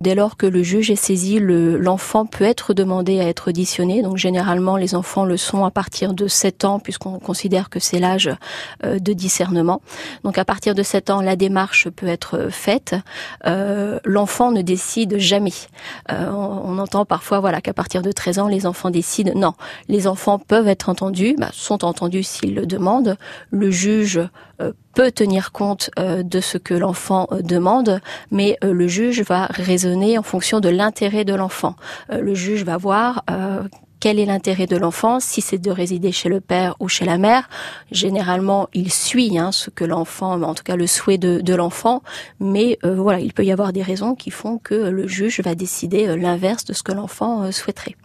Dès lors que le juge est saisi, l'enfant peut être demandé à être auditionné. Donc généralement, les enfants le sont à partir de 7 ans, puisqu'on considère que c'est l'âge euh, de discernement. Donc à partir de 7 ans, la démarche peut être faite. Euh, l'enfant ne décide jamais. Euh, on, entend parfois voilà qu'à partir de 13 ans, les enfants décident. Non, les enfants peuvent être entendus, bah, sont entendus s'ils le demandent. Le juge peut tenir compte de ce que l'enfant demande, mais le juge va raisonner en fonction de l'intérêt de l'enfant. Euh, le juge va voir euh, quel est l'intérêt de l'enfant, si c'est de résider chez le père ou chez la mère. Généralement, il suit hein, ce que l'enfant, en tout cas le souhait de, l'enfant, mais euh, voilà, il peut y avoir des raisons qui font que le juge va décider l'inverse de ce que l'enfant souhaiterait.